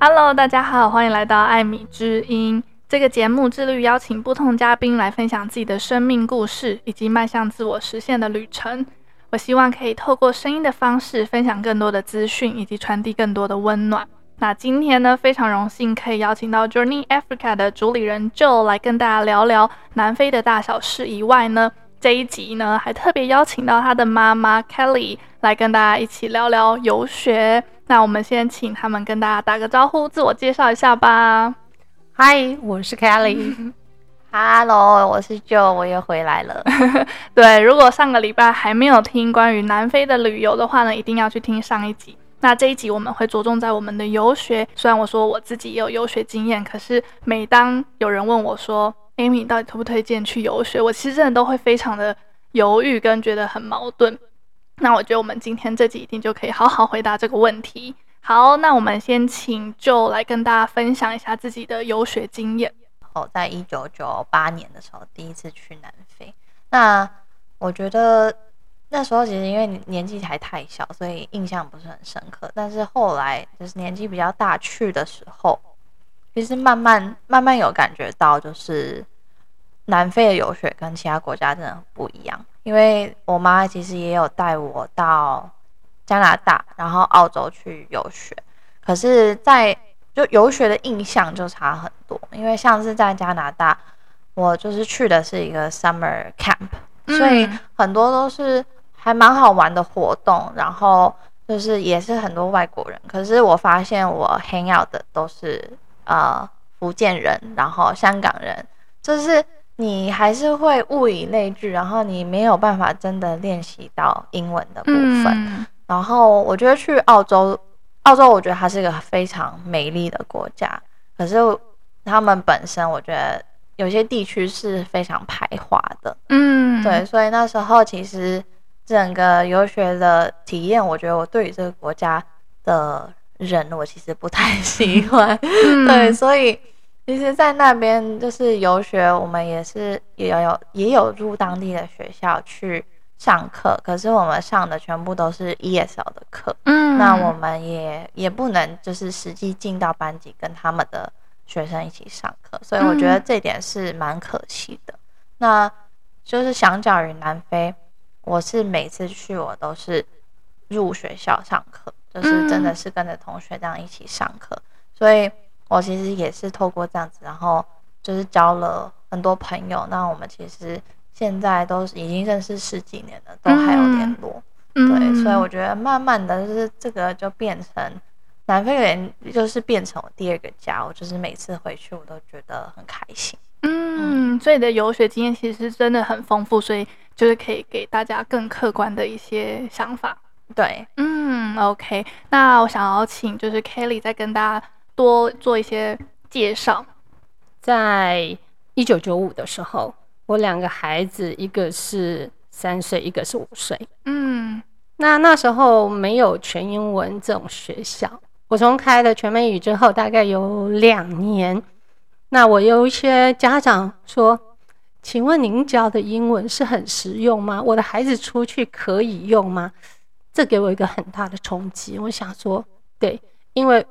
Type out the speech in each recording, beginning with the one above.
Hello，大家好，欢迎来到艾米之音。这个节目致力于邀请不同嘉宾来分享自己的生命故事，以及迈向自我实现的旅程。我希望可以透过声音的方式，分享更多的资讯，以及传递更多的温暖。那今天呢，非常荣幸可以邀请到 Journey Africa 的主理人 Joe 来跟大家聊聊南非的大小事。以外呢，这一集呢，还特别邀请到他的妈妈 Kelly 来跟大家一起聊聊游学。那我们先请他们跟大家打个招呼，自我介绍一下吧。Hi，我是 Kelly。Hello，我是 Joe，我又回来了。对，如果上个礼拜还没有听关于南非的旅游的话呢，一定要去听上一集。那这一集我们会着重在我们的游学。虽然我说我自己也有游学经验，可是每当有人问我说，Amy，你到底推不推荐去游学？我其实真的都会非常的犹豫，跟觉得很矛盾。那我觉得我们今天这集一定就可以好好回答这个问题。好，那我们先请就来跟大家分享一下自己的游学经验。哦，在一九九八年的时候，第一次去南非。那我觉得。那时候其实因为年纪还太小，所以印象不是很深刻。但是后来就是年纪比较大去的时候，其实慢慢慢慢有感觉到，就是南非的游学跟其他国家真的不一样。因为我妈其实也有带我到加拿大，然后澳洲去游学，可是，在就游学的印象就差很多。因为像是在加拿大，我就是去的是一个 summer camp，所以很多都是。还蛮好玩的活动，然后就是也是很多外国人，可是我发现我 hang out 的都是呃福建人，然后香港人，就是你还是会物以类聚，然后你没有办法真的练习到英文的部分。嗯、然后我觉得去澳洲，澳洲我觉得它是一个非常美丽的国家，可是他们本身我觉得有些地区是非常排华的。嗯，对，所以那时候其实。整个游学的体验，我觉得我对于这个国家的人，我其实不太喜欢。嗯、对，所以其实，在那边就是游学，我们也是也有也有入当地的学校去上课，可是我们上的全部都是 ESL 的课。嗯，那我们也也不能就是实际进到班级跟他们的学生一起上课，所以我觉得这点是蛮可惜的。嗯、那就是相较于南非。我是每次去，我都是入学校上课，就是真的是跟着同学这样一起上课，嗯、所以我其实也是透过这样子，然后就是交了很多朋友。那我们其实现在都已经认识十几年了，都还有联络。嗯、对，所以我觉得慢慢的就是这个就变成南非人，就是变成我第二个家。我就是每次回去，我都觉得很开心。嗯，嗯，所以你的游学经验其实真的很丰富，所以。就是可以给大家更客观的一些想法，对，嗯，OK，那我想要请就是 Kelly 再跟大家多做一些介绍。在一九九五的时候，我两个孩子，一个是三岁，一个是五岁，嗯，那那时候没有全英文这种学校，我从开了全美语之后，大概有两年，那我有一些家长说。请问您教的英文是很实用吗？我的孩子出去可以用吗？这给我一个很大的冲击。我想说，对，因为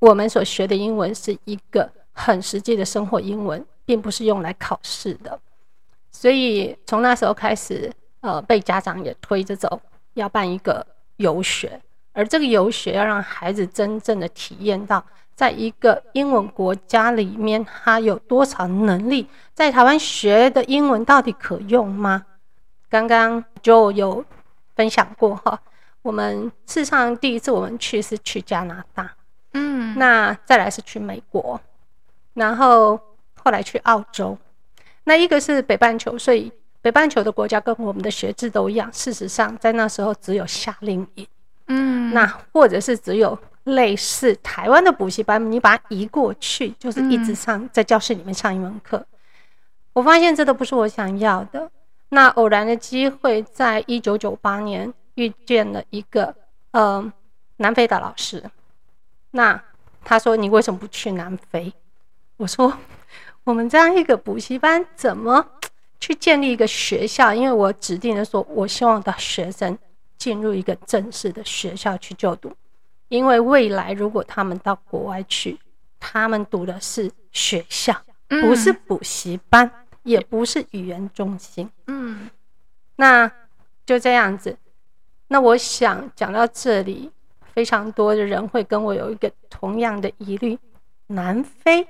我们所学的英文是一个很实际的生活英文，并不是用来考试的。所以从那时候开始，呃，被家长也推着走，要办一个游学，而这个游学要让孩子真正的体验到。在一个英文国家里面，他有多少能力？在台湾学的英文到底可用吗？刚刚就有分享过哈。我们事实上第一次我们去是去加拿大，嗯，那再来是去美国，然后后来去澳洲。那一个是北半球，所以北半球的国家跟我们的学制都一样。事实上，在那时候只有夏令营，嗯，那或者是只有。类似台湾的补习班，你把它移过去，就是一直上在教室里面上一门课。嗯、我发现这都不是我想要的。那偶然的机会，在一九九八年遇见了一个呃南非的老师。那他说：“你为什么不去南非？”我说：“我们这样一个补习班，怎么去建立一个学校？因为我指定的说，我希望的学生进入一个正式的学校去就读。”因为未来如果他们到国外去，他们读的是学校，不是补习班，嗯、也不是语言中心。嗯，那就这样子。那我想讲到这里，非常多的人会跟我有一个同样的疑虑：南非，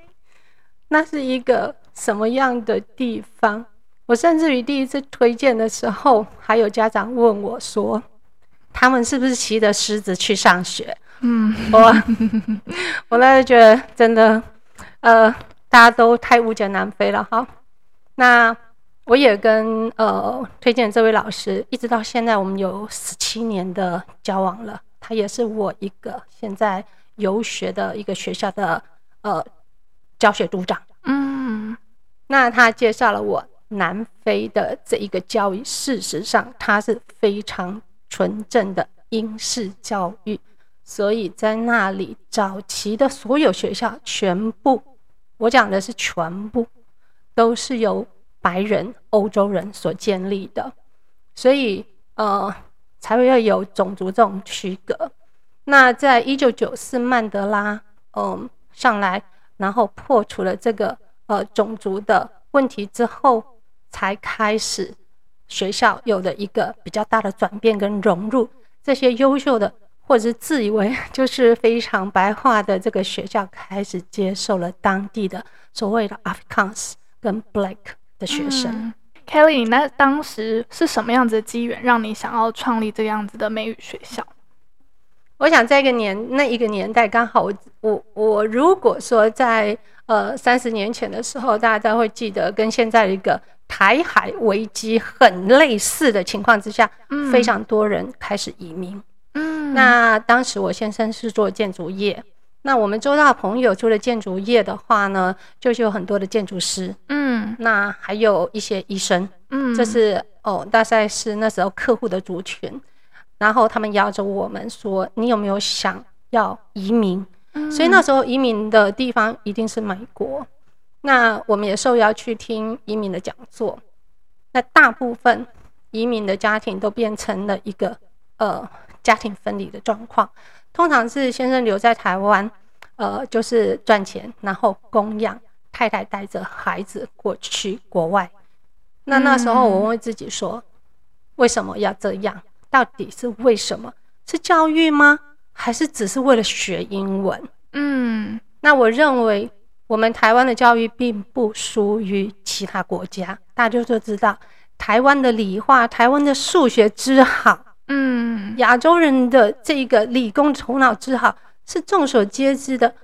那是一个什么样的地方？我甚至于第一次推荐的时候，还有家长问我说，他们是不是骑着狮子去上学？嗯，我 我那时觉得真的，呃，大家都太误解南非了哈。那我也跟呃推荐这位老师，一直到现在我们有十七年的交往了。他也是我一个现在游学的一个学校的呃教学组长。嗯，那他介绍了我南非的这一个教育，事实上它是非常纯正的英式教育。所以在那里，早期的所有学校全部，我讲的是全部，都是由白人、欧洲人所建立的，所以呃，才会要有种族这种区隔。那在一九九四曼德拉嗯、上来，然后破除了这个呃种族的问题之后，才开始学校有了一个比较大的转变跟融入这些优秀的。或者是自以为就是非常白话的这个学校，开始接受了当地的所谓的 Afrikaans 跟 Black 的学生。Kelly，那当时是什么样子的机缘，让你想要创立这样子的美语学校？我想在一个年那一个年代，刚好我我我如果说在呃三十年前的时候，大家都会记得跟现在一个台海危机很类似的情况之下，嗯、非常多人开始移民。嗯，那当时我先生是做建筑业，那我们周大朋友除了建筑业的话呢，就是有很多的建筑师，嗯，那还有一些医生，嗯，这是哦，大概是那时候客户的族群，然后他们邀着我们说，你有没有想要移民？嗯，所以那时候移民的地方一定是美国，那我们也受邀去听移民的讲座，那大部分移民的家庭都变成了一个呃。家庭分离的状况，通常是先生留在台湾，呃，就是赚钱，然后供养太太，带着孩子过去国外。那那时候我问自己说，为什么要这样？到底是为什么？是教育吗？还是只是为了学英文？嗯，那我认为我们台湾的教育并不输于其他国家。大家就知道，台湾的理化，台湾的数学之好。嗯，亚洲人的这个理工头脑之好是众所皆知的，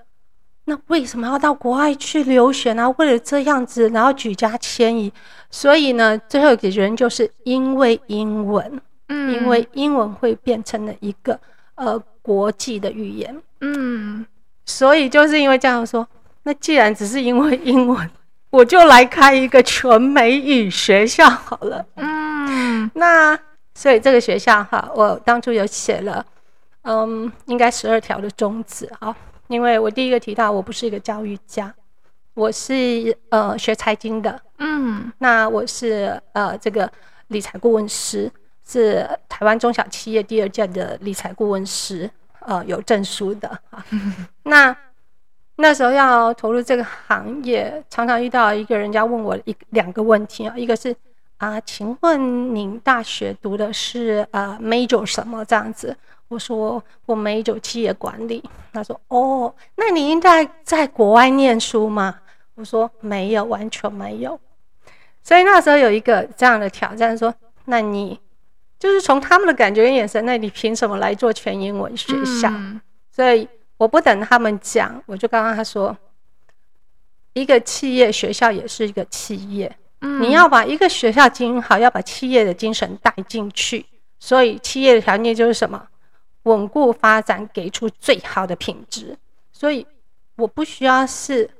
那为什么要到国外去留学呢？为了这样子，然后举家迁移，所以呢，最后解决人就是因为英文，嗯，因为英文会变成了一个呃国际的语言，嗯，所以就是因为这样说，那既然只是因为英文，我就来开一个全美语学校好了，嗯，那。所以这个学校哈，我当初有写了，嗯，应该十二条的宗旨哈。因为我第一个提到，我不是一个教育家，我是呃学财经的，嗯，那我是呃这个理财顾问师，是台湾中小企业第二届的理财顾问师，呃有证书的啊。那那时候要投入这个行业，常常遇到一个人家问我一两个问题啊，一个是。啊，请问您大学读的是呃 major 什么这样子？我说我 major 企业管理。他说哦，那你应该在国外念书吗？我说没有，完全没有。所以那时候有一个这样的挑战，说那你就是从他们的感觉跟眼神，那你凭什么来做全英文学校？嗯、所以我不等他们讲，我就刚刚他说，一个企业学校也是一个企业。你要把一个学校经营好，要把企业的精神带进去。所以企业的条件就是什么？稳固发展，给出最好的品质。所以我不需要是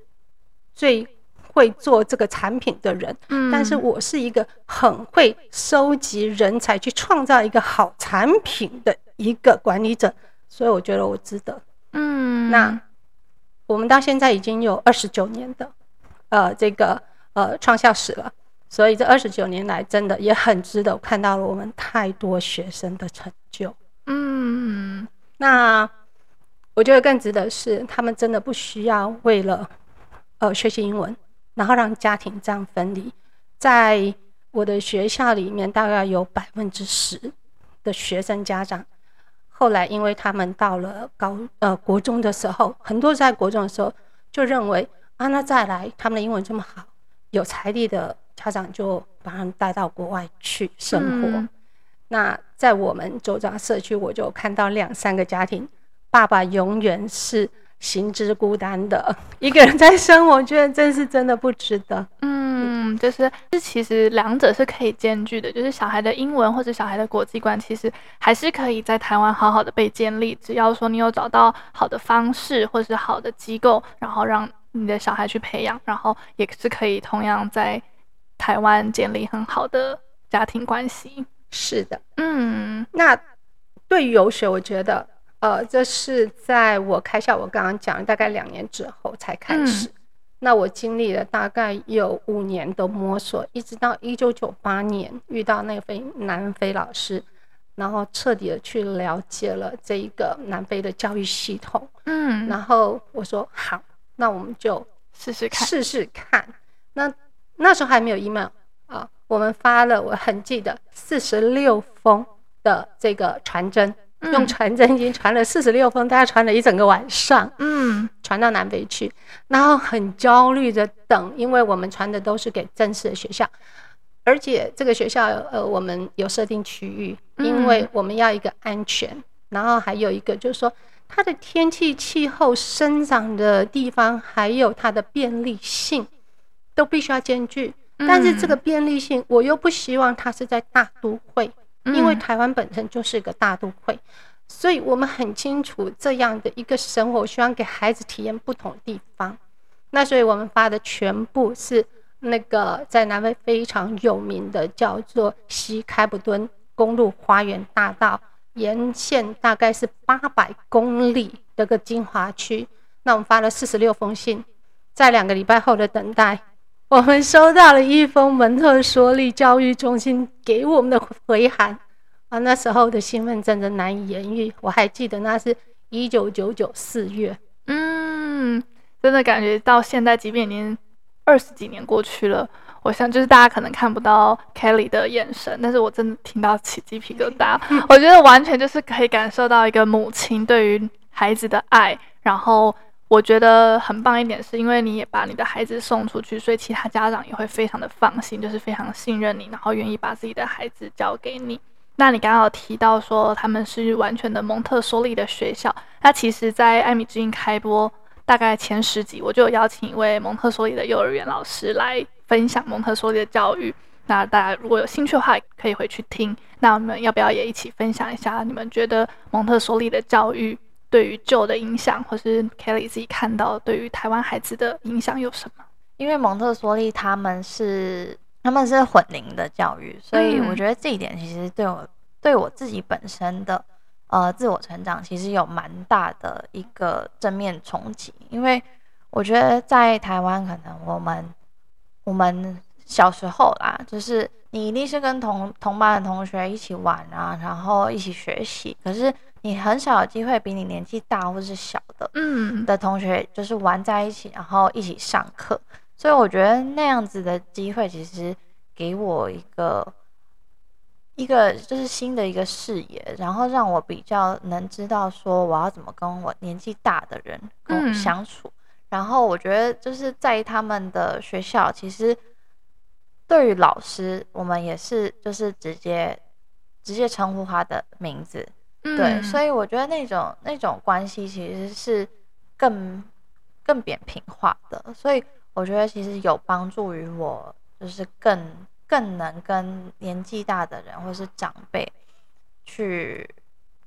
最会做这个产品的人，但是我是一个很会收集人才，去创造一个好产品的一个管理者。所以我觉得我值得。嗯，那我们到现在已经有二十九年的呃这个。呃，创校史了，所以这二十九年来，真的也很值得看到了我们太多学生的成就。嗯，那我觉得更值得是，他们真的不需要为了呃学习英文，然后让家庭这样分离。在我的学校里面，大概有百分之十的学生家长，后来因为他们到了高呃国中的时候，很多在国中的时候就认为啊，那再来他们的英文这么好，有财力的家长就把他们带到国外去生活。嗯、那在我们周遭社区，我就看到两三个家庭，爸爸永远是行之孤单的一个人在生活，我觉得真是真的不值得。嗯。嗯，就是这其实两者是可以兼具的，就是小孩的英文或者小孩的国际观，其实还是可以在台湾好好的被建立。只要说你有找到好的方式或是好的机构，然后让你的小孩去培养，然后也是可以同样在台湾建立很好的家庭关系。是的，嗯，那对于游学，我觉得，呃，这是在我开校，我刚刚讲大概两年之后才开始。嗯那我经历了大概有五年的摸索，一直到一九九八年遇到那位南非老师，然后彻底的去了解了这一个南非的教育系统。嗯，然后我说好，那我们就试试看，试试看。那那时候还没有 email 啊，我们发了，我很记得四十六封的这个传真。用传真已经传了四十六封，大家传了一整个晚上，嗯，传到南北去，然后很焦虑的等，因为我们传的都是给正式的学校，而且这个学校呃，我们有设定区域，因为我们要一个安全，然后还有一个就是说它的天气、气候、生长的地方，还有它的便利性，都必须要兼具。但是这个便利性，我又不希望它是在大都会。因为台湾本身就是一个大都会，所以我们很清楚这样的一个生活，希望给孩子体验不同的地方。那所以我们发的全部是那个在南非非常有名的，叫做西开普敦公路花园大道，沿线大概是八百公里的个精华区。那我们发了四十六封信，在两个礼拜后的等待。我们收到了一封蒙特梭利教育中心给我们的回函啊，那时候的兴奋真的难以言喻。我还记得那是一九九九四月，嗯，真的感觉到现在，即便已经二十几年过去了，我想就是大家可能看不到 Kelly 的眼神，但是我真的听到起鸡皮疙瘩。我觉得完全就是可以感受到一个母亲对于孩子的爱，然后。我觉得很棒一点，是因为你也把你的孩子送出去，所以其他家长也会非常的放心，就是非常信任你，然后愿意把自己的孩子交给你。那你刚刚有提到说他们是完全的蒙特梭利的学校，那其实，在艾米之音开播大概前十集，我就有邀请一位蒙特梭利的幼儿园老师来分享蒙特梭利的教育。那大家如果有兴趣的话，可以回去听。那我们要不要也一起分享一下，你们觉得蒙特梭利的教育？对于旧的影响，或是 Kelly 自己看到对于台湾孩子的影响有什么？因为蒙特梭利他们是他们是混龄的教育，所以我觉得这一点其实对我对我自己本身的呃自我成长其实有蛮大的一个正面冲击。因为我觉得在台湾，可能我们我们小时候啦，就是你一定是跟同同班的同学一起玩啊，然后一起学习，可是。你很少有机会比你年纪大或是小的，嗯，的同学就是玩在一起，然后一起上课。所以我觉得那样子的机会，其实给我一个一个就是新的一个视野，然后让我比较能知道说我要怎么跟我年纪大的人跟我相处。然后我觉得就是在他们的学校，其实对于老师，我们也是就是直接直接称呼他的名字。对，所以我觉得那种那种关系其实是更更扁平化的，所以我觉得其实有帮助于我，就是更更能跟年纪大的人或是长辈去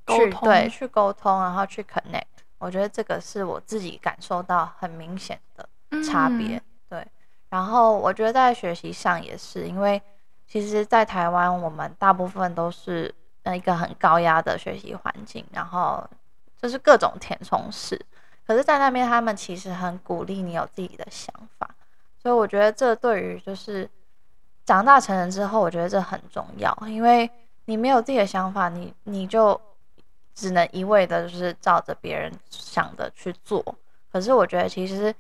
沟通，对，去沟通，然后去 connect。我觉得这个是我自己感受到很明显的差别。嗯、对，然后我觉得在学习上也是，因为其实，在台湾我们大部分都是。一个很高压的学习环境，然后就是各种填充式。可是，在那边他们其实很鼓励你有自己的想法，所以我觉得这对于就是长大成人之后，我觉得这很重要，因为你没有自己的想法，你你就只能一味的就是照着别人想的去做。可是我觉得，其实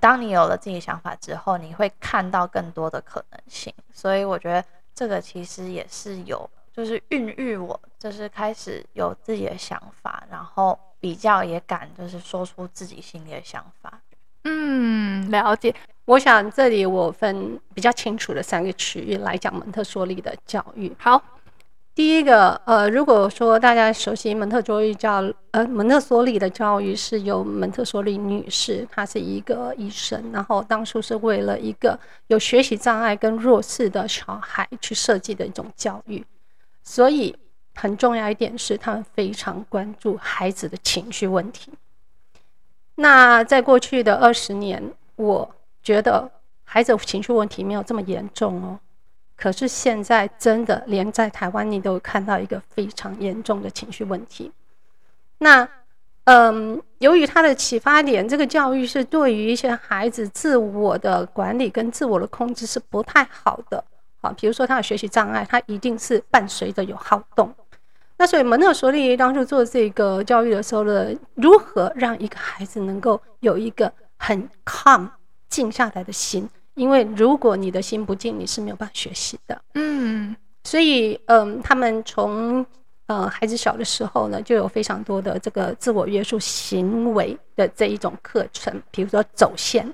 当你有了自己想法之后，你会看到更多的可能性。所以我觉得这个其实也是有，就是孕育我，就是开始有自己的想法，然后比较也敢就是说出自己心里的想法。嗯，了解。我想这里我分比较清楚的三个区域来讲蒙特梭利的教育。好，第一个，呃，如果说大家熟悉蒙特梭利教，呃，蒙特梭利的教育是由蒙特梭利女士，她是一个医生，然后当初是为了一个有学习障碍跟弱势的小孩去设计的一种教育。所以很重要一点是，他们非常关注孩子的情绪问题。那在过去的二十年，我觉得孩子情绪问题没有这么严重哦。可是现在真的连在台湾，你都看到一个非常严重的情绪问题。那，嗯，由于他的启发点，这个教育是对于一些孩子自我的管理跟自我的控制是不太好的。好，比如说他的学习障碍，他一定是伴随着有好动。那所以蒙特梭利当初做这个教育的时候呢，如何让一个孩子能够有一个很 calm 静下来的心？因为如果你的心不静，你是没有办法学习的。嗯，所以嗯，他们从呃孩子小的时候呢，就有非常多的这个自我约束行为的这一种课程，比如说走线。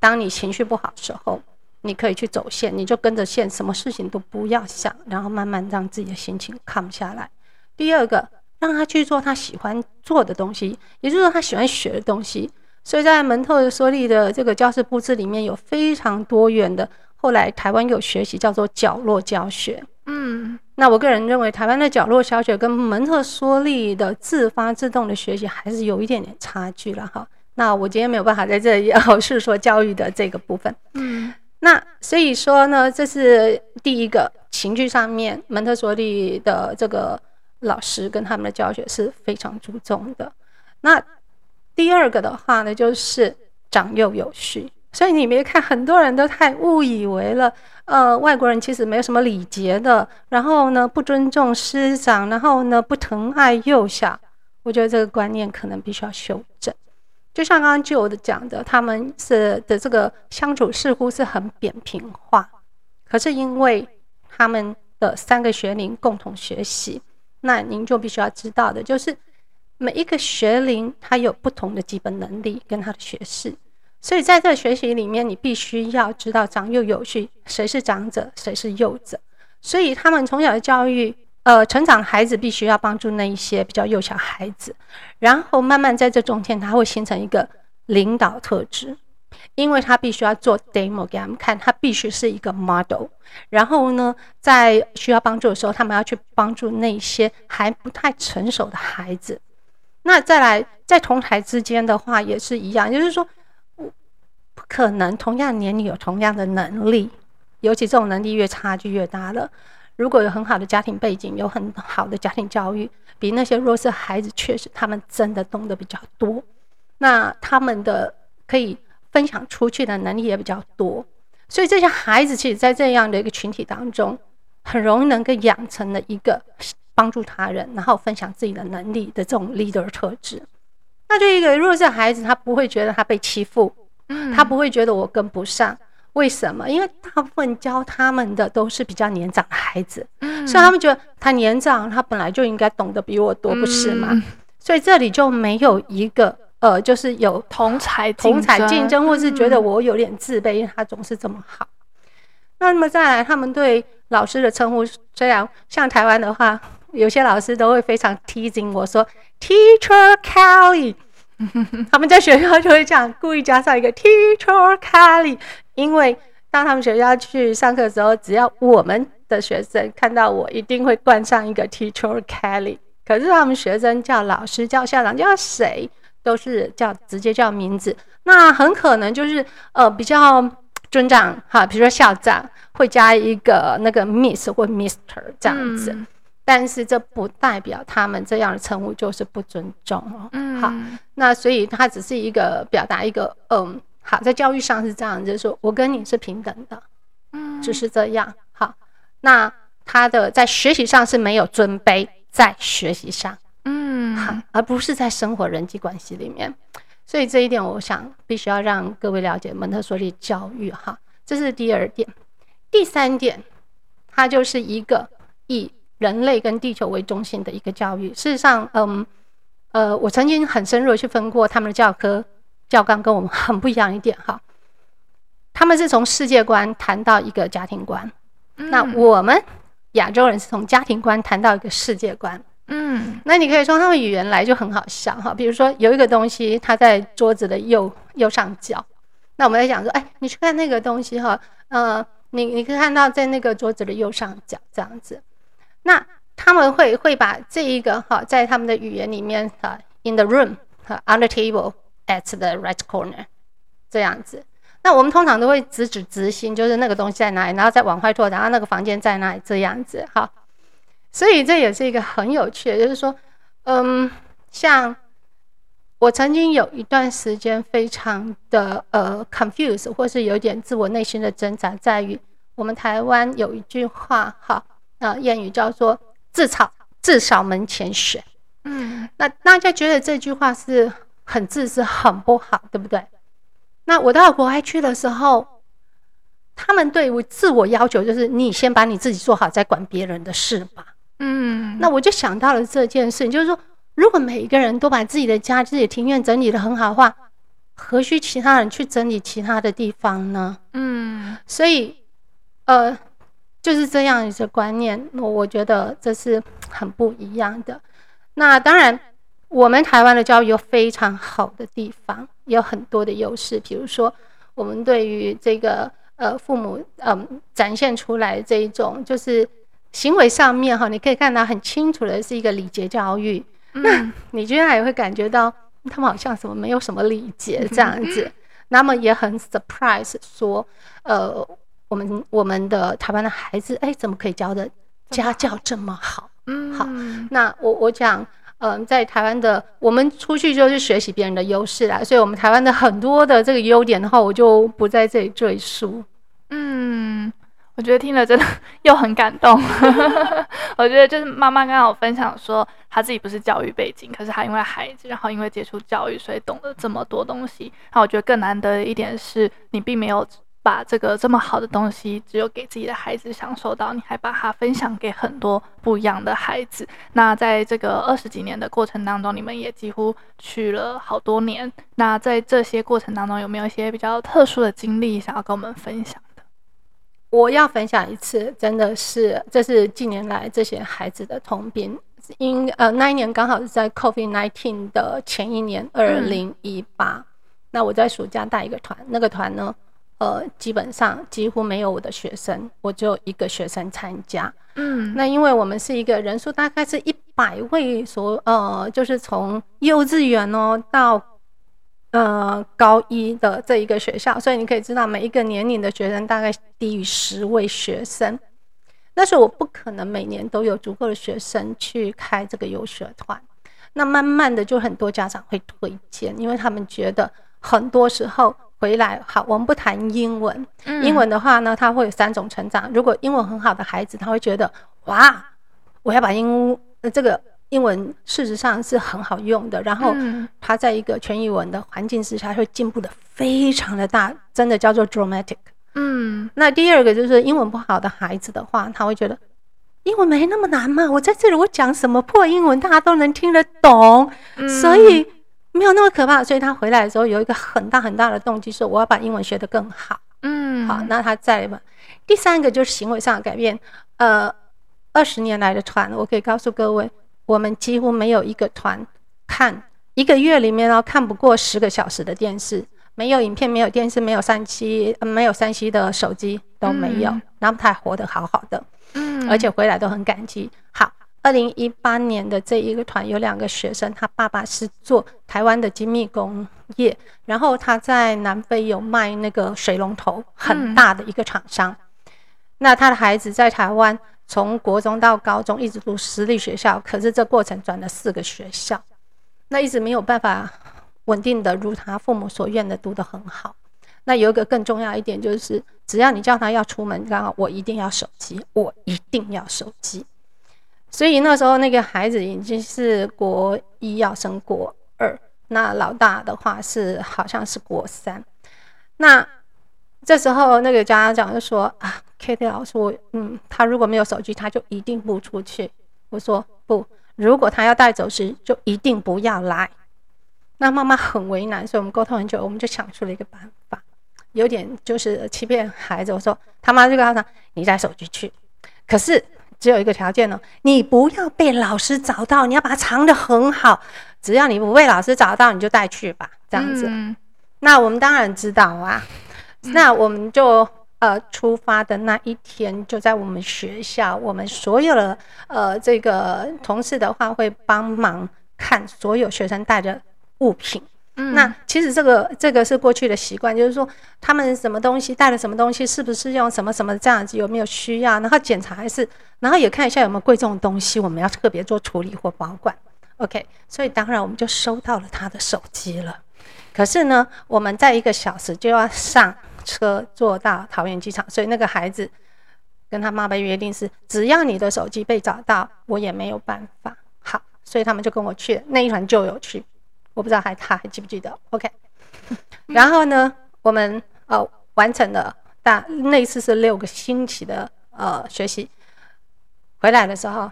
当你情绪不好的时候，你可以去走线，你就跟着线，什么事情都不要想，然后慢慢让自己的心情 calm 下来。第二个，让他去做他喜欢做的东西，也就是说他喜欢学的东西。所以在蒙特梭利的这个教室布置里面有非常多元的。后来台湾有学习叫做角落教学。嗯，那我个人认为台湾的角落教学跟蒙特梭利的自发自动的学习还是有一点点差距了哈。那我今天没有办法在这里要诉说教育的这个部分。嗯，那所以说呢，这是第一个情绪上面蒙特梭利的这个。老师跟他们的教学是非常注重的。那第二个的话呢，就是长幼有序。所以你别看很多人都太误以为了，呃，外国人其实没有什么礼节的，然后呢不尊重师长，然后呢不疼爱幼小。我觉得这个观念可能必须要修正。就像刚刚就的讲的，他们是的这个相处似乎是很扁平化，可是因为他们的三个学龄共同学习。那您就必须要知道的，就是每一个学龄他有不同的基本能力跟他的学识，所以在这学习里面，你必须要知道长幼有序，谁是长者，谁是幼者。所以他们从小的教育，呃，成长孩子必须要帮助那一些比较幼小孩子，然后慢慢在这中间，他会形成一个领导特质。因为他必须要做 demo 给他们看，他必须是一个 model。然后呢，在需要帮助的时候，他们要去帮助那些还不太成熟的孩子。那再来，在同台之间的话也是一样，就是说，不可能同样年龄有同样的能力，尤其这种能力越差距越大了。如果有很好的家庭背景，有很好的家庭教育，比那些弱势孩子确实他们真的懂得比较多。那他们的可以。分享出去的能力也比较多，所以这些孩子其实，在这样的一个群体当中，很容易能够养成了一个帮助他人，然后分享自己的能力的这种 leader 特质。那就一个弱势孩子，他不会觉得他被欺负，他不会觉得我跟不上。为什么？因为大部分教他们的都是比较年长的孩子，所以他们觉得他年长，他本来就应该懂得比我多，不是吗？所以这里就没有一个。呃，就是有同才同才竞争，或是觉得我有点自卑，因为他总是这么好。那么再来，他们对老师的称呼，虽然像台湾的话，有些老师都会非常 teasing 我说 Teacher Kelly，他们在学校就会这样故意加上一个 Teacher Kelly，因为当他们学校去上课的时候，只要我们的学生看到我，一定会冠上一个 Teacher Kelly。可是他们学生叫老师、叫校长、叫谁？都是叫直接叫名字，那很可能就是呃比较尊长哈，比如说校长会加一个那个 Miss 或 Mister 这样子，但是这不代表他们这样的称呼就是不尊重哦。嗯，好，那所以他只是一个表达一个嗯，好，在教育上是这样，就是说我跟你是平等的，嗯，就是这样。好，那他的在学习上是没有尊卑，在学习上，嗯。好，而不是在生活人际关系里面。所以这一点，我想必须要让各位了解蒙特梭利教育哈，这是第二点。第三点，它就是一个以人类跟地球为中心的一个教育。事实上，嗯，呃，我曾经很深入去分过他们的教科教纲，跟我们很不一样一点哈。他们是从世界观谈到一个家庭观，嗯、那我们亚洲人是从家庭观谈到一个世界观。嗯，那你可以说他们语言来就很好笑哈。比如说有一个东西，它在桌子的右右上角，那我们在讲说，哎，你去看那个东西哈，呃，你你可以看到在那个桌子的右上角这样子。那他们会会把这一个哈，在他们的语言里面哈，in the room 哈，on the table at the right corner 这样子。那我们通常都会直指直心，就是那个东西在哪里，然后再往外拓，然后那个房间在哪里这样子，好。所以这也是一个很有趣的，就是说，嗯，像我曾经有一段时间非常的呃 confused，或是有点自我内心的挣扎，在于我们台湾有一句话，哈，啊谚语叫做“自扫自扫门前雪”，嗯，那大家觉得这句话是很自私、很不好，对不对？那我到国外去的时候，他们对我自我要求就是你先把你自己做好，再管别人的事吧。嗯，那我就想到了这件事，就是说，如果每一个人都把自己的家、自己的庭院整理得很好的话，何须其他人去整理其他的地方呢？嗯，所以，呃，就是这样一个观念，我我觉得这是很不一样的。那当然，我们台湾的教育有非常好的地方。也有很多的优势，比如说，我们对于这个呃父母嗯展现出来这一种就是行为上面哈，你可以看到很清楚的是一个礼节教育。嗯、那你居然也会感觉到他们好像什么没有什么礼节这样子，那么也很 surprise 说，呃，我们我们的台湾的孩子哎，怎么可以教的家教这么好？嗯，好，那我我讲。嗯，在台湾的我们出去就是学习别人的优势啦，所以我们台湾的很多的这个优点的话，我就不在这里赘述。嗯，我觉得听了真的 又很感动。我觉得就是妈妈刚刚有分享说，她自己不是教育背景，可是她因为孩子，然后因为接触教育，所以懂得这么多东西。那我觉得更难得的一点是你并没有。把这个这么好的东西，只有给自己的孩子享受到，你还把它分享给很多不一样的孩子。那在这个二十几年的过程当中，你们也几乎去了好多年。那在这些过程当中，有没有一些比较特殊的经历想要跟我们分享的？我要分享一次，真的是这是近年来这些孩子的通病。因呃那一年刚好是在 COVID-19 的前一年，二零一八。那我在暑假带一个团，那个团呢？呃，基本上几乎没有我的学生，我只有一个学生参加。嗯，那因为我们是一个人数大概是一百位所，呃，就是从幼稚园哦到呃高一的这一个学校，所以你可以知道每一个年龄的学生大概低于十位学生。那时候我不可能每年都有足够的学生去开这个游学团，那慢慢的就很多家长会推荐，因为他们觉得很多时候。回来好，我们不谈英文。英文的话呢，他会有三种成长。如果英文很好的孩子，他会觉得哇，我要把英这个英文事实上是很好用的。然后他在一个全英文的环境之下，会进步的非常的大，真的叫做 dramatic。嗯，那第二个就是英文不好的孩子的话，他会觉得英文没那么难嘛，我在这里我讲什么破英文，大家都能听得懂，所以。没有那么可怕，所以他回来的时候有一个很大很大的动机，说我要把英文学得更好。嗯，好，那他再来吧。第三个就是行为上的改变。呃，二十年来的团，我可以告诉各位，我们几乎没有一个团看一个月里面哦看不过十个小时的电视，没有影片，没有电视，没有三七没有三七的手机都没有，嗯、然后他还活得好好的，嗯，而且回来都很感激。好。二零一八年的这一个团有两个学生，他爸爸是做台湾的精密工业，然后他在南非有卖那个水龙头，很大的一个厂商。那他的孩子在台湾从国中到高中一直读私立学校，可是这过程转了四个学校，那一直没有办法稳定的如他父母所愿的读得很好。那有一个更重要一点就是，只要你叫他要出门，刚好我一定要手机，我一定要手机。所以那时候那个孩子已经是国一要升国二，那老大的话是好像是国三。那这时候那个家长就说啊，Katie 老师，我嗯，他如果没有手机，他就一定不出去。我说不，如果他要带走时，就一定不要来。那妈妈很为难，所以我们沟通很久，我们就想出了一个办法，有点就是欺骗孩子。我说他妈就告诉他，你带手机去，可是只有一个条件哦，你不要被老师找到，你要把它藏得很好。只要你不被老师找到，你就带去吧，这样子。嗯、那我们当然知道啊，那我们就呃出发的那一天，就在我们学校，我们所有的呃这个同事的话会帮忙看所有学生带的。物品，那其实这个这个是过去的习惯，就是说他们什么东西带了什么东西，是不是用什么什么这样子，有没有需要，然后检查还是，然后也看一下有没有贵重的东西，我们要特别做处理或保管。OK，所以当然我们就收到了他的手机了。可是呢，我们在一个小时就要上车坐到桃园机场，所以那个孩子跟他妈妈约定是，只要你的手机被找到，我也没有办法。好，所以他们就跟我去，那一团就有去。我不知道还他还记不记得？OK，然后呢，我们呃完成了大那次是六个星期的呃学习，回来的时候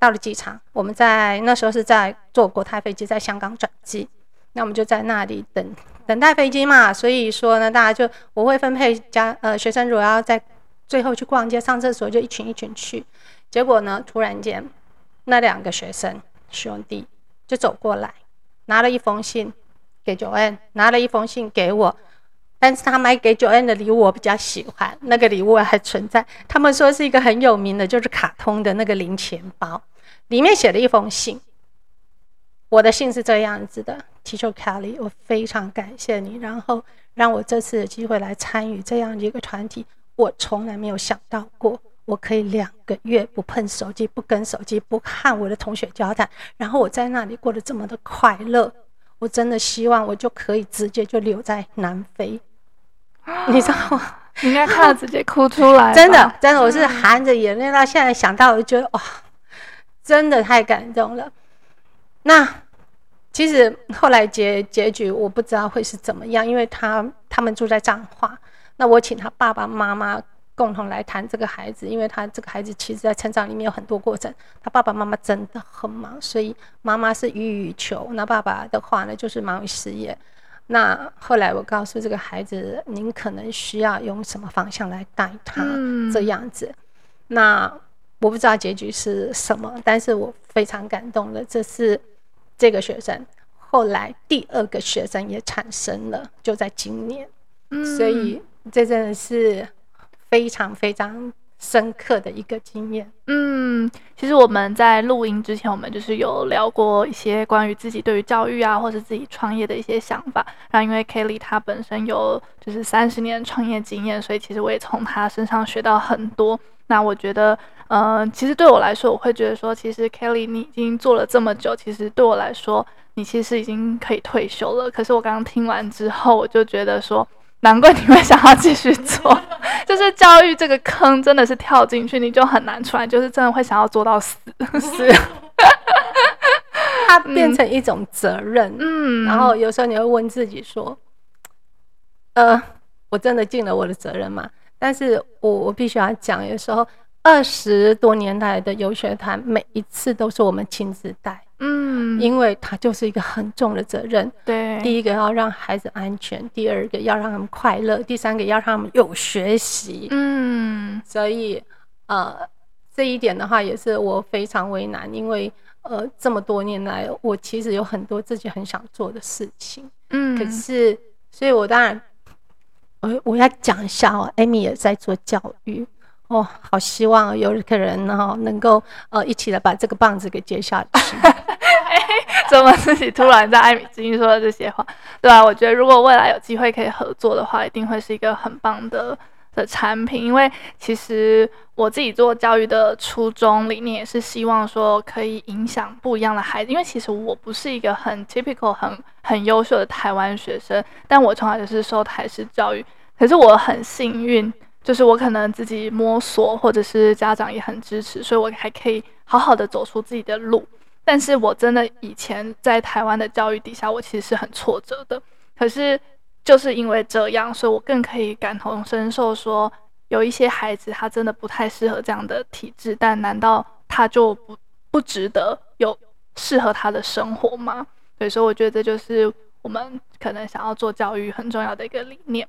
到了机场，我们在那时候是在坐国泰飞机在香港转机，那我们就在那里等等待飞机嘛，所以说呢，大家就我会分配家呃学生如果要在最后去逛街上厕所，就一群一群去，结果呢，突然间那两个学生兄弟就走过来。拿了一封信给 Joanne，拿了一封信给我，但是他买给 Joanne 的礼物我比较喜欢，那个礼物还存在。他们说是一个很有名的，就是卡通的那个零钱包，里面写了一封信。我的信是这样子的：Teacher Kelly，我非常感谢你，然后让我这次的机会来参与这样一个团体，我从来没有想到过。我可以两个月不碰手机，不跟手机，不和我的同学交谈，然后我在那里过得这么的快乐。我真的希望我就可以直接就留在南非，你知道吗？你应该看到直接哭出来。真的，真的，我是含着眼泪到现在想到，我就觉得哇，真的太感动了。那其实后来结结局我不知道会是怎么样，因为他他们住在彰化，那我请他爸爸妈妈。共同来谈这个孩子，因为他这个孩子其实在成长里面有很多过程，他爸爸妈妈真的很忙，所以妈妈是予以求，那爸爸的话呢就是忙于事业。那后来我告诉这个孩子，您可能需要用什么方向来带他这样子。那我不知道结局是什么，但是我非常感动的，这是这个学生后来第二个学生也产生了，就在今年，嗯所以这真的是。非常非常深刻的一个经验。嗯，其实我们在录音之前，我们就是有聊过一些关于自己对于教育啊，或者自己创业的一些想法。然后，因为 Kelly 她本身有就是三十年创业经验，所以其实我也从她身上学到很多。那我觉得，嗯、呃，其实对我来说，我会觉得说，其实 Kelly 你已经做了这么久，其实对我来说，你其实已经可以退休了。可是我刚刚听完之后，我就觉得说。难怪你会想要继续做，就是教育这个坑真的是跳进去你就很难出来，就是真的会想要做到死死。它变成一种责任，嗯，然后有时候你会问自己说，呃，我真的尽了我的责任吗？但是我我必须要讲，有时候二十多年来的游学团，每一次都是我们亲自带。嗯，因为他就是一个很重的责任。对，第一个要让孩子安全，第二个要让他们快乐，第三个要让他们有学习。嗯，所以呃，这一点的话也是我非常为难，因为呃，这么多年来，我其实有很多自己很想做的事情。嗯，可是，所以我当然，我我要讲一下哦艾米也在做教育。哦，好希望有一个人呢，能够呃一起来把这个棒子给接下去。怎么自己突然在艾米之音说了这些话？对啊，我觉得如果未来有机会可以合作的话，一定会是一个很棒的的产品。因为其实我自己做教育的初衷理念也是希望说可以影响不一样的孩子。因为其实我不是一个很 typical 很很优秀的台湾学生，但我从小就是受台式教育。可是我很幸运。就是我可能自己摸索，或者是家长也很支持，所以我还可以好好的走出自己的路。但是我真的以前在台湾的教育底下，我其实是很挫折的。可是就是因为这样，所以我更可以感同身受，说有一些孩子他真的不太适合这样的体制，但难道他就不不值得有适合他的生活吗？所以说我觉得这就是我们可能想要做教育很重要的一个理念。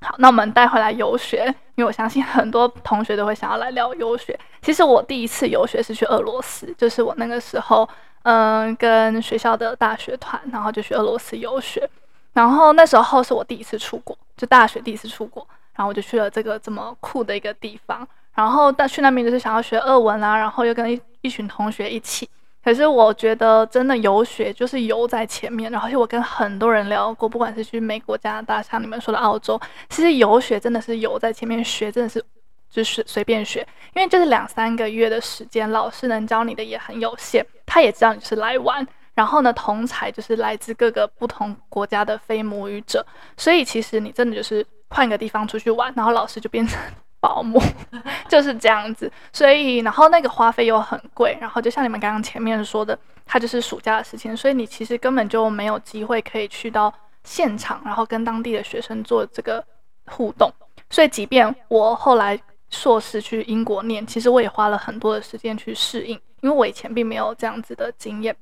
好，那我们带回来游学，因为我相信很多同学都会想要来聊游学。其实我第一次游学是去俄罗斯，就是我那个时候，嗯，跟学校的大学团，然后就去俄罗斯游学。然后那时候是我第一次出国，就大学第一次出国，然后我就去了这个这么酷的一个地方。然后但去那边就是想要学俄文啊，然后又跟一一群同学一起。可是我觉得真的游学就是游在前面，然后我跟很多人聊过，不管是去美国、加拿大，像你们说的澳洲，其实游学真的是游在前面，学真的是就是随便学，因为就是两三个月的时间，老师能教你的也很有限，他也知道你是来玩，然后呢，同才就是来自各个不同国家的非母语者，所以其实你真的就是换个地方出去玩，然后老师就变成。保姆 就是这样子，所以然后那个花费又很贵，然后就像你们刚刚前面说的，它就是暑假的时间，所以你其实根本就没有机会可以去到现场，然后跟当地的学生做这个互动。所以即便我后来硕士去英国念，其实我也花了很多的时间去适应，因为我以前并没有这样子的经验。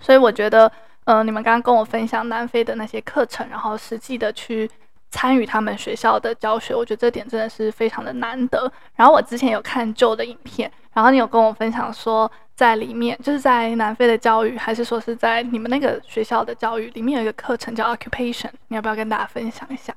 所以我觉得，嗯、你们刚刚跟我分享南非的那些课程，然后实际的去。参与他们学校的教学，我觉得这点真的是非常的难得。然后我之前有看 Joe 的影片，然后你有跟我分享说，在里面就是在南非的教育，还是说是在你们那个学校的教育里面有一个课程叫 Occupation，你要不要跟大家分享一下？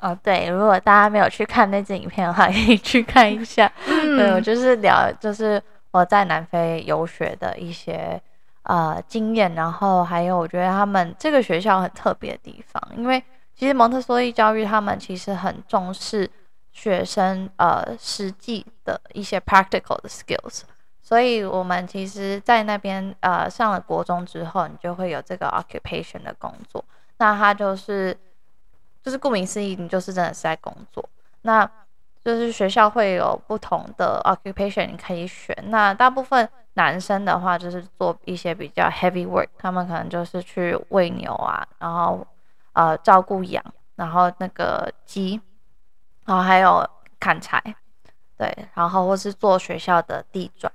哦，对，如果大家没有去看那支影片的话，可以去看一下。嗯、对，我就是聊，就是我在南非游学的一些呃经验，然后还有我觉得他们这个学校很特别的地方，因为。其实蒙特梭利教育，他们其实很重视学生呃实际的一些 practical 的 skills，所以我们其实，在那边呃上了国中之后，你就会有这个 occupation 的工作。那它就是就是顾名思义，你就是真的是在工作。那就是学校会有不同的 occupation 你可以选。那大部分男生的话，就是做一些比较 heavy work，他们可能就是去喂牛啊，然后。呃，照顾羊，然后那个鸡，然后还有砍柴，对，然后或是做学校的地砖，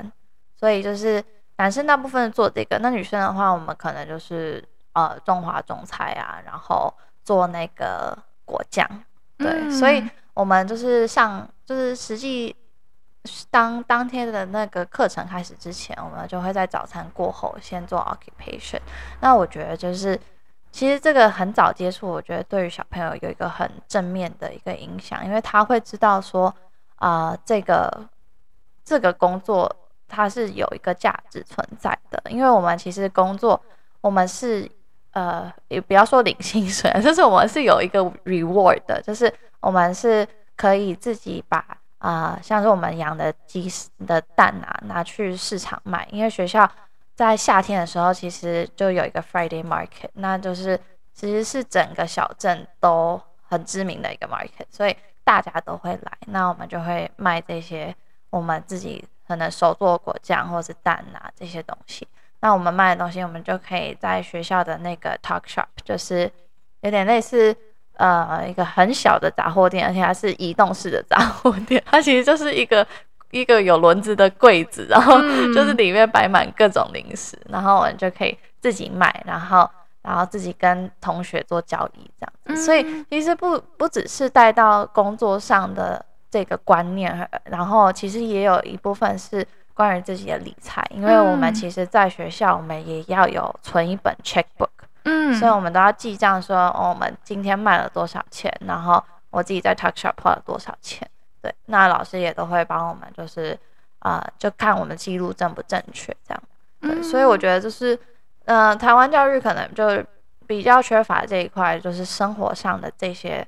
所以就是男生大部分做这个，那女生的话，我们可能就是呃种花种菜啊，然后做那个果酱，对，嗯、所以我们就是上就是实际当当天的那个课程开始之前，我们就会在早餐过后先做 occupation，那我觉得就是。其实这个很早接触，我觉得对于小朋友有一个很正面的一个影响，因为他会知道说，啊、这个这个工作它是有一个价值存在的。因为我们其实工作，我们是呃，也不要说领薪水，就是我们是有一个 reward 的，就是我们是可以自己把啊、像是我们养的鸡的蛋啊，拿去市场卖，因为学校。在夏天的时候，其实就有一个 Friday Market，那就是其实是整个小镇都很知名的一个 market，所以大家都会来。那我们就会卖这些我们自己可能手做果酱或是蛋啊这些东西。那我们卖的东西，我们就可以在学校的那个 Talk Shop，就是有点类似呃一个很小的杂货店，而且它是移动式的杂货店，它其实就是一个。一个有轮子的柜子，然后就是里面摆满各种零食，嗯、然后我们就可以自己买，然后然后自己跟同学做交易这样子。嗯、所以其实不不只是带到工作上的这个观念，然后其实也有一部分是关于自己的理财，因为我们其实在学校我们也要有存一本 checkbook，嗯，所以我们都要记账说，哦，我们今天卖了多少钱，然后我自己在 talk Shop 花了多少钱。对，那老师也都会帮我们，就是啊、呃，就看我们记录正不正确，这样。对，嗯、所以我觉得就是，嗯、呃，台湾教育可能就比较缺乏这一块，就是生活上的这些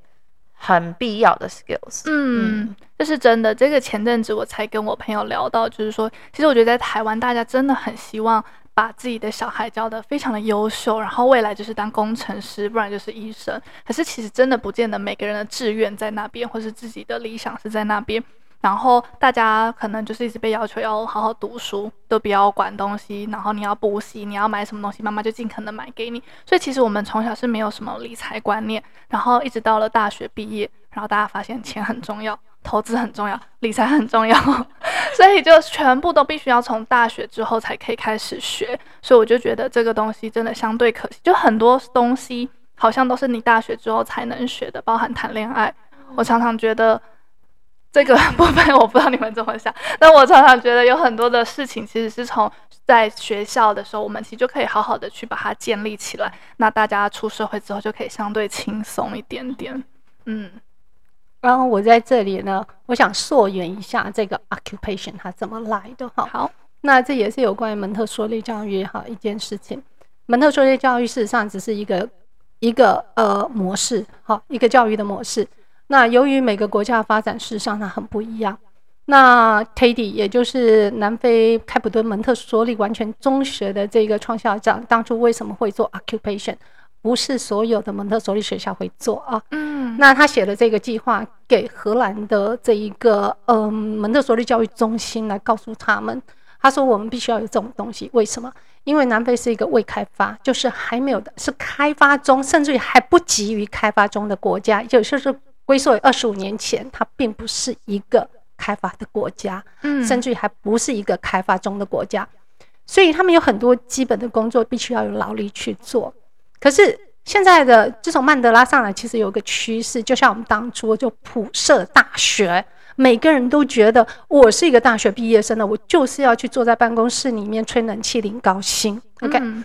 很必要的 skills。嗯，这是真的。这个前阵子我才跟我朋友聊到，就是说，其实我觉得在台湾，大家真的很希望把自己的小孩教得非常的优秀，然后未来就是当工程师，不然就是医生。可是其实真的不见得每个人的志愿在那边，或是自己的理想是在那边。然后大家可能就是一直被要求要好好读书，都不要管东西。然后你要补习，你要买什么东西，妈妈就尽可能买给你。所以其实我们从小是没有什么理财观念。然后一直到了大学毕业，然后大家发现钱很重要，投资很重要，理财很重要，所以就全部都必须要从大学之后才可以开始学。所以我就觉得这个东西真的相对可惜，就很多东西好像都是你大学之后才能学的，包含谈恋爱。我常常觉得。这个部分我不知道你们怎么想，但我常常觉得有很多的事情其实是从在学校的时候，我们其实就可以好好的去把它建立起来。那大家出社会之后就可以相对轻松一点点。嗯，然后我在这里呢，我想溯源一下这个 occupation 它怎么来的哈。好，那这也是有关于蒙特梭利教育哈一件事情。蒙特梭利教育事实上只是一个一个呃模式，哈，一个教育的模式。那由于每个国家的发展事实上它很不一样，那 Teddy 也就是南非开普敦蒙特梭利完全中学的这个创校长，当初为什么会做 occupation？不是所有的蒙特梭利学校会做啊。嗯，那他写了这个计划给荷兰的这一个嗯蒙特梭利教育中心来告诉他们，他说我们必须要有这种东西，为什么？因为南非是一个未开发，就是还没有的，是开发中，甚至于还不急于开发中的国家，也就是。归属于二十五年前，它并不是一个开发的国家，嗯，甚至于还不是一个开发中的国家，所以他们有很多基本的工作必须要有劳力去做。可是现在的自从曼德拉上来，其实有个趋势，就像我们当初就普设大学，每个人都觉得我是一个大学毕业生的，我就是要去坐在办公室里面吹冷气领高薪。OK。嗯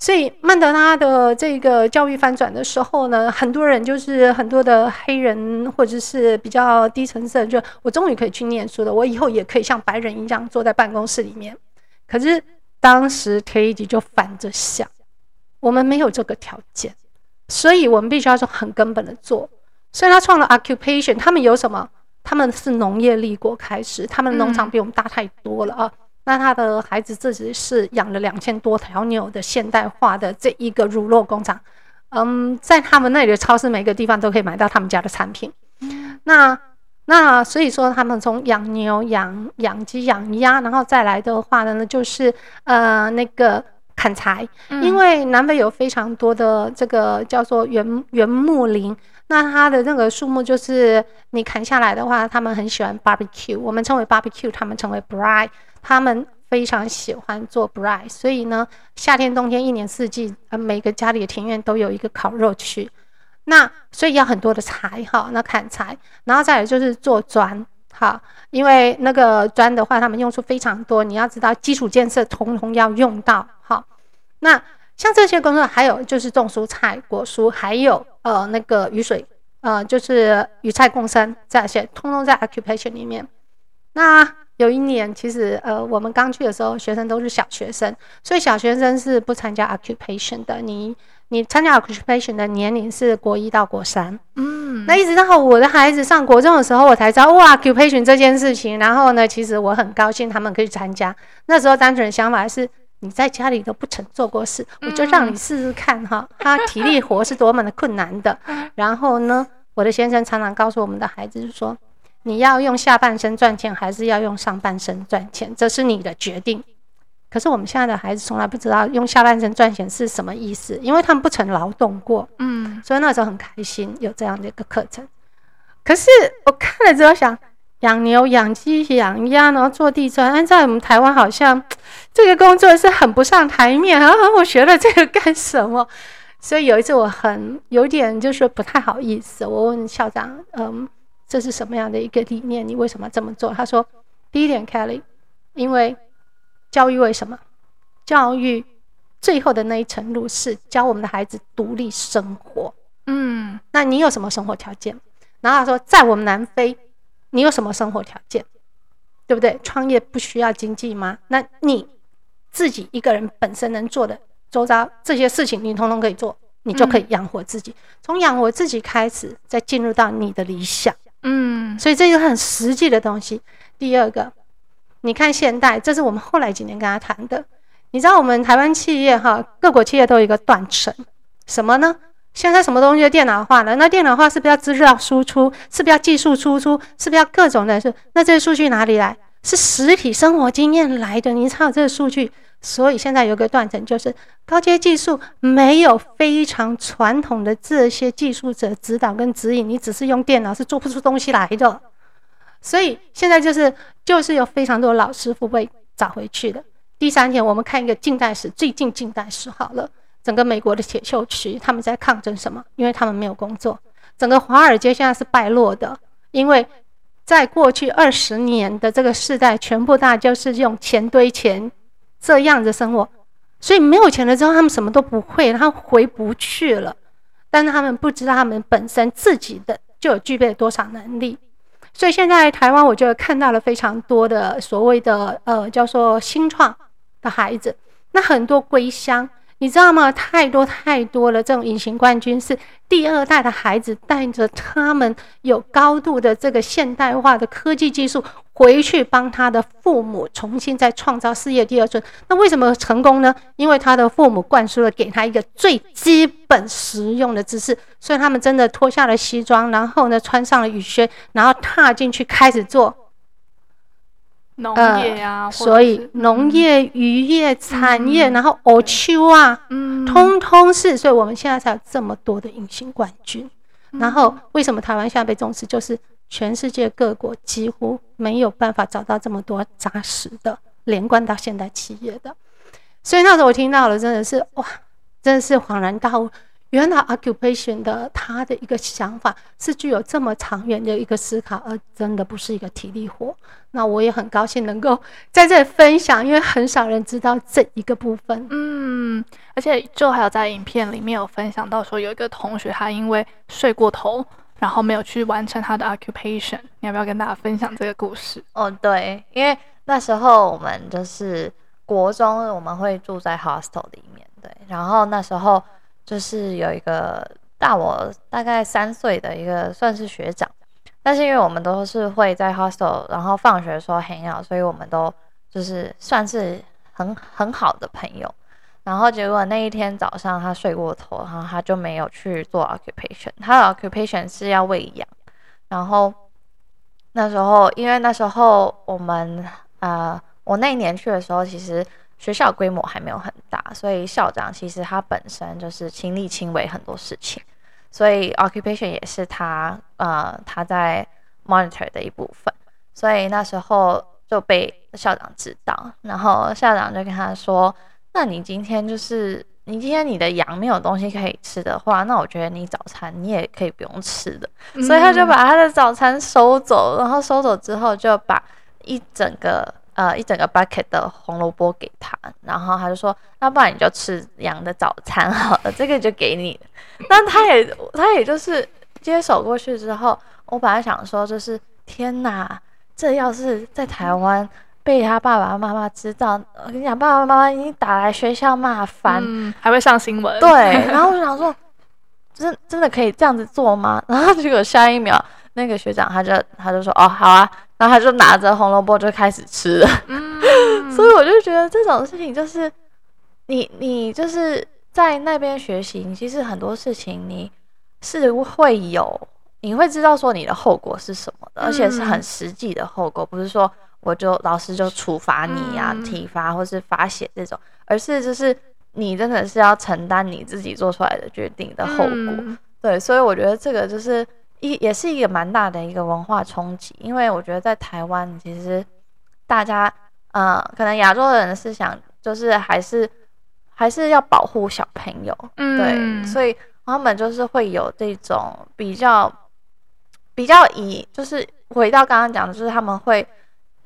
所以曼德拉的这个教育翻转的时候呢，很多人就是很多的黑人或者是比较低层次，就我终于可以去念书了，我以后也可以像白人一样坐在办公室里面。可是当时 Teddy 就反着想，我们没有这个条件，所以我们必须要做很根本的做。所以他创了 Occupation，他们有什么？他们是农业立国开始，他们的农场比我们大太多了啊。嗯那他的孩子自己是养了两千多条牛的现代化的这一个乳酪工厂，嗯，在他们那里的超市，每个地方都可以买到他们家的产品。那那所以说，他们从养牛、养养鸡、养鸭，然后再来的话呢，就是呃那个砍柴，因为南非有非常多的这个叫做原原木林，那它的那个树木就是你砍下来的话，他们很喜欢 barbecue，我们称为 barbecue，他们称为 braai。他们非常喜欢做 braai，所以呢，夏天、冬天一年四季，呃，每个家里的庭院都有一个烤肉区。那所以要很多的柴哈，那砍柴，然后再来就是做砖哈，因为那个砖的话，他们用处非常多。你要知道，基础建设通通要用到哈。那像这些工作，还有就是种蔬菜、果蔬，还有呃那个雨水，呃就是鱼菜共生这些，通通在 occupation 里面。那有一年，其实呃，我们刚去的时候，学生都是小学生，所以小学生是不参加 occupation 的。你你参加 occupation 的年龄是国一到国三。嗯，那一直到我的孩子上国中的时候，我才知道哇，occupation 这件事情。然后呢，其实我很高兴他们可以参加。那时候单纯的想法是，你在家里都不曾做过事，我就让你试试看哈，他体力活是多么的困难的。然后呢，我的先生常常告诉我们的孩子就说。你要用下半身赚钱，还是要用上半身赚钱？这是你的决定。可是我们现在的孩子从来不知道用下半身赚钱是什么意思，因为他们不曾劳动过。嗯，所以那时候很开心有这样的一个课程。可是我看了之后想，养牛、养鸡、养鸭，然后做地砖，按在我们台湾好像这个工作是很不上台面啊！我学了这个干什么？所以有一次我很有点就是不太好意思，我问校长，嗯。这是什么样的一个理念？你为什么这么做？他说：“第一点，Kelly，因为教育为什么？教育最后的那一层路是教我们的孩子独立生活。嗯，那你有什么生活条件？然后他说，在我们南非，你有什么生活条件？对不对？创业不需要经济吗？那你自己一个人本身能做的周遭这些事情，你通通可以做，你就可以养活自己。从养活自己开始，再进入到你的理想。”嗯，所以这个很实际的东西。第二个，你看现代，这是我们后来几年跟他谈的。你知道我们台湾企业哈，各国企业都有一个断层，什么呢？现在什么东西都电脑化了？那电脑化是不是要资料输出？是不是要技术输出？是不是要各种的？是那这些数据哪里来？是实体生活经验来的。你才有这个数据。所以现在有个断层，就是高阶技术没有非常传统的这些技术者指导跟指引，你只是用电脑是做不出东西来的。所以现在就是就是有非常多老师傅被找回去的。第三天，我们看一个近代史，最近近代史好了，整个美国的铁锈区他们在抗争什么？因为他们没有工作。整个华尔街现在是败落的，因为在过去二十年的这个世代，全部大家就是用钱堆钱。这样子生活，所以没有钱了之后，他们什么都不会，他回不去了。但是他们不知道他们本身自己的就有具备多少能力。所以现在台湾，我就看到了非常多的所谓的呃叫做新创的孩子，那很多归乡。你知道吗？太多太多了，这种隐形冠军是第二代的孩子带着他们有高度的这个现代化的科技技术回去帮他的父母重新再创造事业第二春。那为什么成功呢？因为他的父母灌输了给他一个最基本实用的知识，所以他们真的脱下了西装，然后呢穿上了雨靴，然后踏进去开始做。农业啊，呃、所以农业、渔业、产业，嗯、然后欧秋啊，嗯，通通是，所以我们现在才有这么多的隐形冠军。嗯、然后为什么台湾现在被重视？就是全世界各国几乎没有办法找到这么多扎实的连贯到现代企业的。所以那时候我听到了，真的是哇，真的是恍然大悟。原来 occupation 的他的一个想法是具有这么长远的一个思考，而真的不是一个体力活。那我也很高兴能够在这里分享，因为很少人知道这一个部分。嗯，而且就还有在影片里面有分享到说，有一个同学他因为睡过头，然后没有去完成他的 occupation。你要不要跟大家分享这个故事？哦，对，因为那时候我们就是国中，我们会住在 hostel 里面，对，然后那时候。就是有一个大我大概三岁的一个算是学长，但是因为我们都是会在 hostel，然后放学的时候 hang out，所以我们都就是算是很很好的朋友。然后结果那一天早上他睡过头，然后他就没有去做 occupation，他的 occupation 是要喂羊。然后那时候因为那时候我们呃我那一年去的时候，其实。学校规模还没有很大，所以校长其实他本身就是亲力亲为很多事情，所以 occupation 也是他呃他在 monitor 的一部分，所以那时候就被校长知道，然后校长就跟他说：“那你今天就是你今天你的羊没有东西可以吃的话，那我觉得你早餐你也可以不用吃的。”所以他就把他的早餐收走，然后收走之后就把一整个。呃，一整个 bucket 的红萝卜给他，然后他就说：“那不然你就吃羊的早餐好了，这个就给你。”那他也他也就是接手过去之后，我本来想说，就是天哪，这要是在台湾被他爸爸妈妈知道，我跟你讲，爸爸妈妈已经打来学校骂翻，嗯，还会上新闻。对，然后我就想说，真真的可以这样子做吗？然后结果下一秒，那个学长他就他就说：“哦，好啊。”然后他就拿着红萝卜就开始吃。了，嗯，所以我就觉得这种事情就是你你就是在那边学习，你其实很多事情你是会有，你会知道说你的后果是什么的，而且是很实际的后果，不是说我就老师就处罚你呀、啊、体罚或是罚写这种，而是就是你真的是要承担你自己做出来的决定的后果，对，所以我觉得这个就是。一也是一个蛮大的一个文化冲击，因为我觉得在台湾，其实大家呃，可能亚洲人的思想就是还是还是要保护小朋友，嗯，对，所以他们就是会有这种比较比较以，就是回到刚刚讲的，就是他们会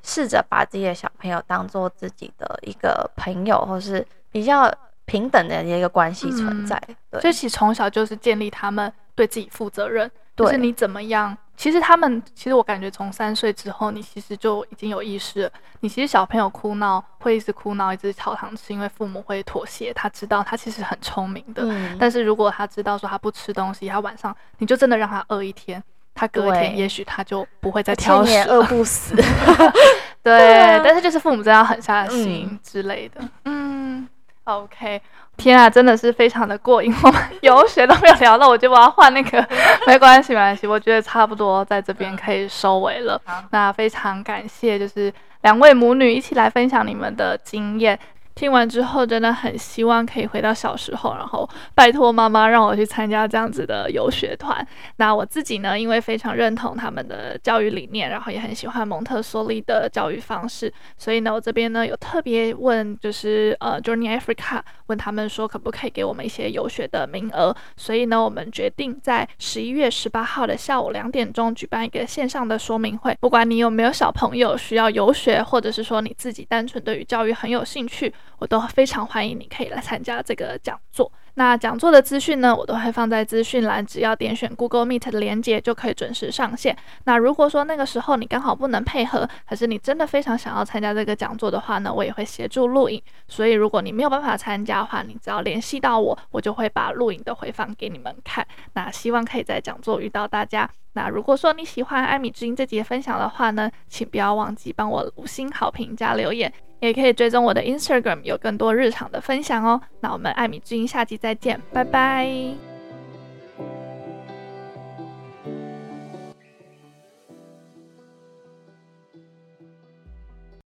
试着把自己的小朋友当做自己的一个朋友，或是比较平等的一个关系存在，嗯、对，所以其实从小就是建立他们对自己负责任。就是你怎么样？其实他们，其实我感觉从三岁之后，你其实就已经有意识了。你其实小朋友哭闹会一直哭闹，一直吵糖吃，因为父母会妥协。他知道他其实很聪明的，嗯、但是如果他知道说他不吃东西，他晚上你就真的让他饿一天，他隔一天也许他就不会再挑食，饿不死。对，对啊、但是就是父母真的要狠下心之类的。嗯，嗯，OK。天啊，真的是非常的过瘾。我们游学都没有聊到，我就把它换那个，没关系，没关系。我觉得差不多在这边可以收尾了。那非常感谢，就是两位母女一起来分享你们的经验。听完之后，真的很希望可以回到小时候，然后拜托妈妈让我去参加这样子的游学团。那我自己呢，因为非常认同他们的教育理念，然后也很喜欢蒙特梭利的教育方式，所以呢，我这边呢有特别问，就是呃，Journey Africa 问他们说可不可以给我们一些游学的名额。所以呢，我们决定在十一月十八号的下午两点钟举办一个线上的说明会。不管你有没有小朋友需要游学，或者是说你自己单纯对于教育很有兴趣。我都非常欢迎你可以来参加这个讲座。那讲座的资讯呢，我都会放在资讯栏，只要点选 Google Meet 的连接就可以准时上线。那如果说那个时候你刚好不能配合，可是你真的非常想要参加这个讲座的话呢，我也会协助录影。所以如果你没有办法参加的话，你只要联系到我，我就会把录影的回放给你们看。那希望可以在讲座遇到大家。那如果说你喜欢艾米之音这集分享的话呢，请不要忘记帮我五星好评加留言。也可以追踪我的 Instagram，有更多日常的分享哦。那我们艾米之音下期再见，拜拜。